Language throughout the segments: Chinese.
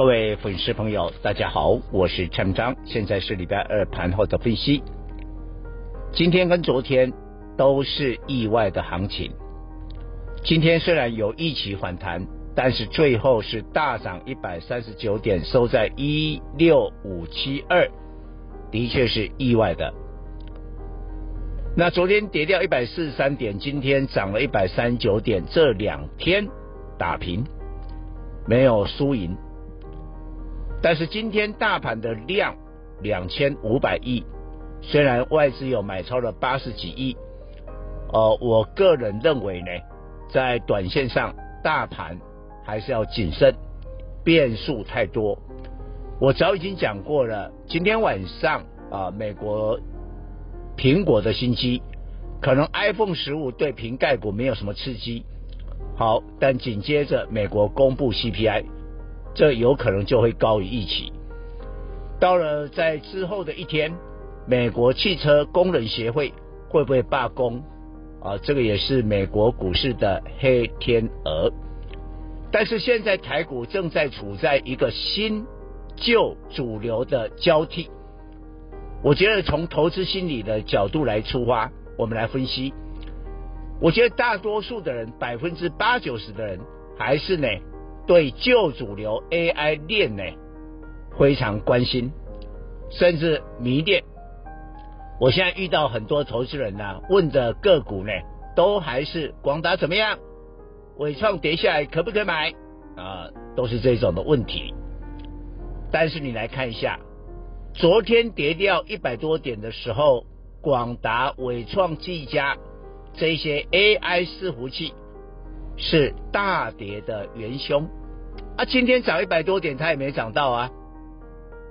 各位粉丝朋友，大家好，我是陈章，现在是礼拜二盘后的分析。今天跟昨天都是意外的行情。今天虽然有一起反弹，但是最后是大涨一百三十九点，收在一六五七二，的确是意外的。那昨天跌掉一百四十三点，今天涨了一百三十九点，这两天打平，没有输赢。但是今天大盘的量两千五百亿，虽然外资有买超了八十几亿，呃，我个人认为呢，在短线上大盘还是要谨慎，变数太多。我早已经讲过了，今天晚上啊、美国苹果的新机，可能 iPhone 十五对瓶盖股没有什么刺激，好，但紧接着美国公布 CPI。这有可能就会高于预期。到了在之后的一天，美国汽车工人协会会不会罢工？啊，这个也是美国股市的黑天鹅。但是现在台股正在处在一个新旧主流的交替。我觉得从投资心理的角度来出发，我们来分析。我觉得大多数的人，百分之八九十的人，还是呢。对旧主流 AI 链呢非常关心，甚至迷恋。我现在遇到很多投资人呢、啊，问的个股呢，都还是广达怎么样，纬创跌下来可不可以买啊？都是这种的问题。但是你来看一下，昨天跌掉一百多点的时候，广达、伟创、技嘉这些 AI 伺服器是大跌的元凶。啊，今天涨一百多点，它也没涨到啊。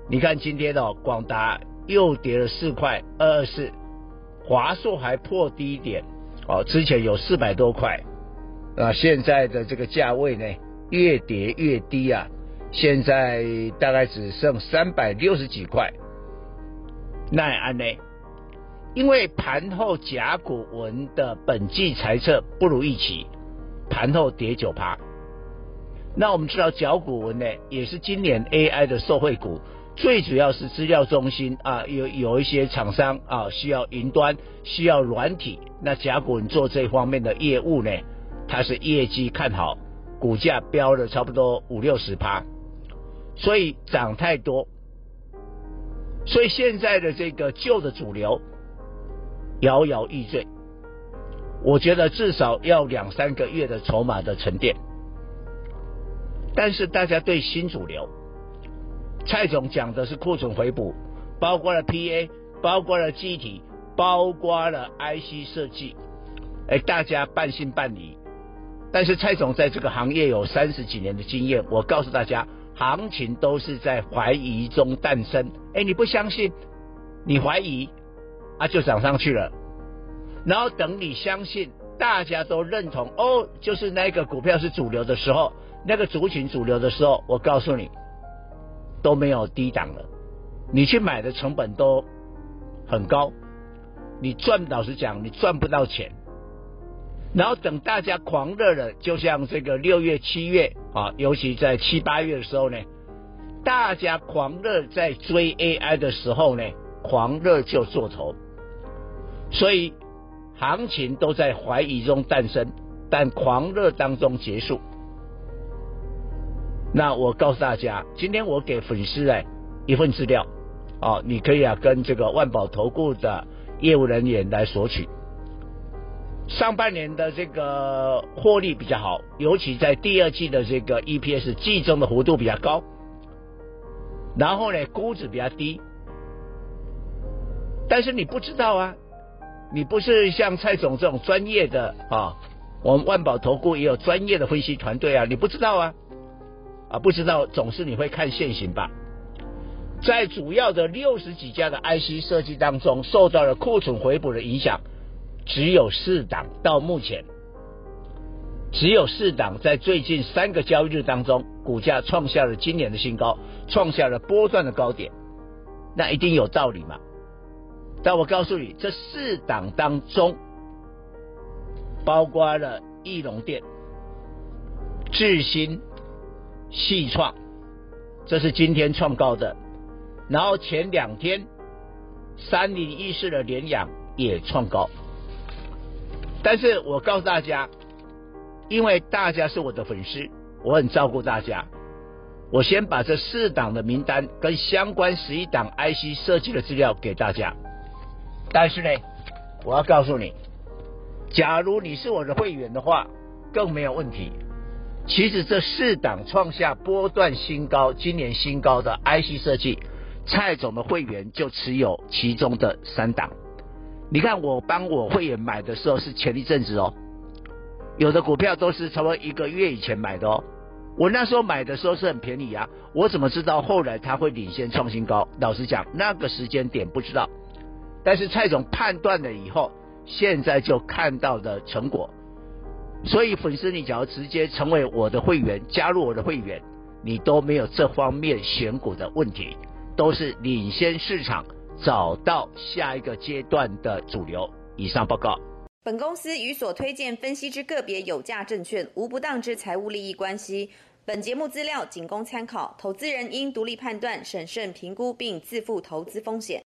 你看今天哦，广达又跌了四块二二四，华硕还破低点哦，之前有四百多块，啊，现在的这个价位呢，越跌越低啊，现在大概只剩三百六十几块。那也按呢，因为盘后甲骨文的本季财测不如预期，盘后跌九趴。那我们知道甲骨文呢，也是今年 AI 的受惠股，最主要是资料中心啊，有有一些厂商啊需要云端，需要软体，那甲骨文做这方面的业务呢，它是业绩看好，股价飙了差不多五六十趴，所以涨太多，所以现在的这个旧的主流摇摇欲坠，我觉得至少要两三个月的筹码的沉淀。但是大家对新主流，蔡总讲的是库存回补，包括了 PA，包括了记忆体，包括了 IC 设计，哎，大家半信半疑。但是蔡总在这个行业有三十几年的经验，我告诉大家，行情都是在怀疑中诞生。哎，你不相信，你怀疑，啊，就涨上去了。然后等你相信，大家都认同，哦，就是那个股票是主流的时候。那个族群主流的时候，我告诉你都没有低档了，你去买的成本都很高，你赚老实讲，你赚不到钱。然后等大家狂热了，就像这个六月、七月啊，尤其在七八月的时候呢，大家狂热在追 AI 的时候呢，狂热就做头，所以行情都在怀疑中诞生，但狂热当中结束。那我告诉大家，今天我给粉丝哎一份资料，哦，你可以啊跟这个万宝投顾的业务人员来索取。上半年的这个获利比较好，尤其在第二季的这个 EPS 季增的幅度比较高，然后呢估值比较低，但是你不知道啊，你不是像蔡总这种专业的啊，我们万宝投顾也有专业的分析团队啊，你不知道啊。啊，不知道总是你会看现行吧？在主要的六十几家的 IC 设计当中，受到了库存回补的影响，只有四档到目前，只有四档在最近三个交易日当中，股价创下了今年的新高，创下了波段的高点，那一定有道理嘛？但我告诉你，这四档当中，包括了义隆电、智新、矽创，这是今天创高的。然后前两天，三零一四的联阳也创高，但是我告诉大家，因为大家是我的粉丝，我很照顾大家，我先把这四档的名单跟相关十一档 IC 设计的资料给大家。但是呢，我要告诉你，假如你是我的会员的话，更没有问题。其实这四档创下波段新高，今年新高的 IC 设计。蔡总的会员就持有其中的三档，你看我帮我会员买的时候是前一阵子哦，有的股票都是差不多一个月以前买的哦，我那时候买的时候是很便宜啊，我怎么知道后来它会领先创新高？老实讲，那个时间点不知道，但是蔡总判断了以后，现在就看到的成果，所以粉丝你只要直接成为我的会员，加入我的会员，你都没有这方面选股的问题。都是领先市场，找到下一个阶段的主流。以上报告。本公司与所推荐分析之个别有价证券无不当之财务利益关系。本节目资料仅供参考，投资人应独立判断、审慎评估并自负投资风险。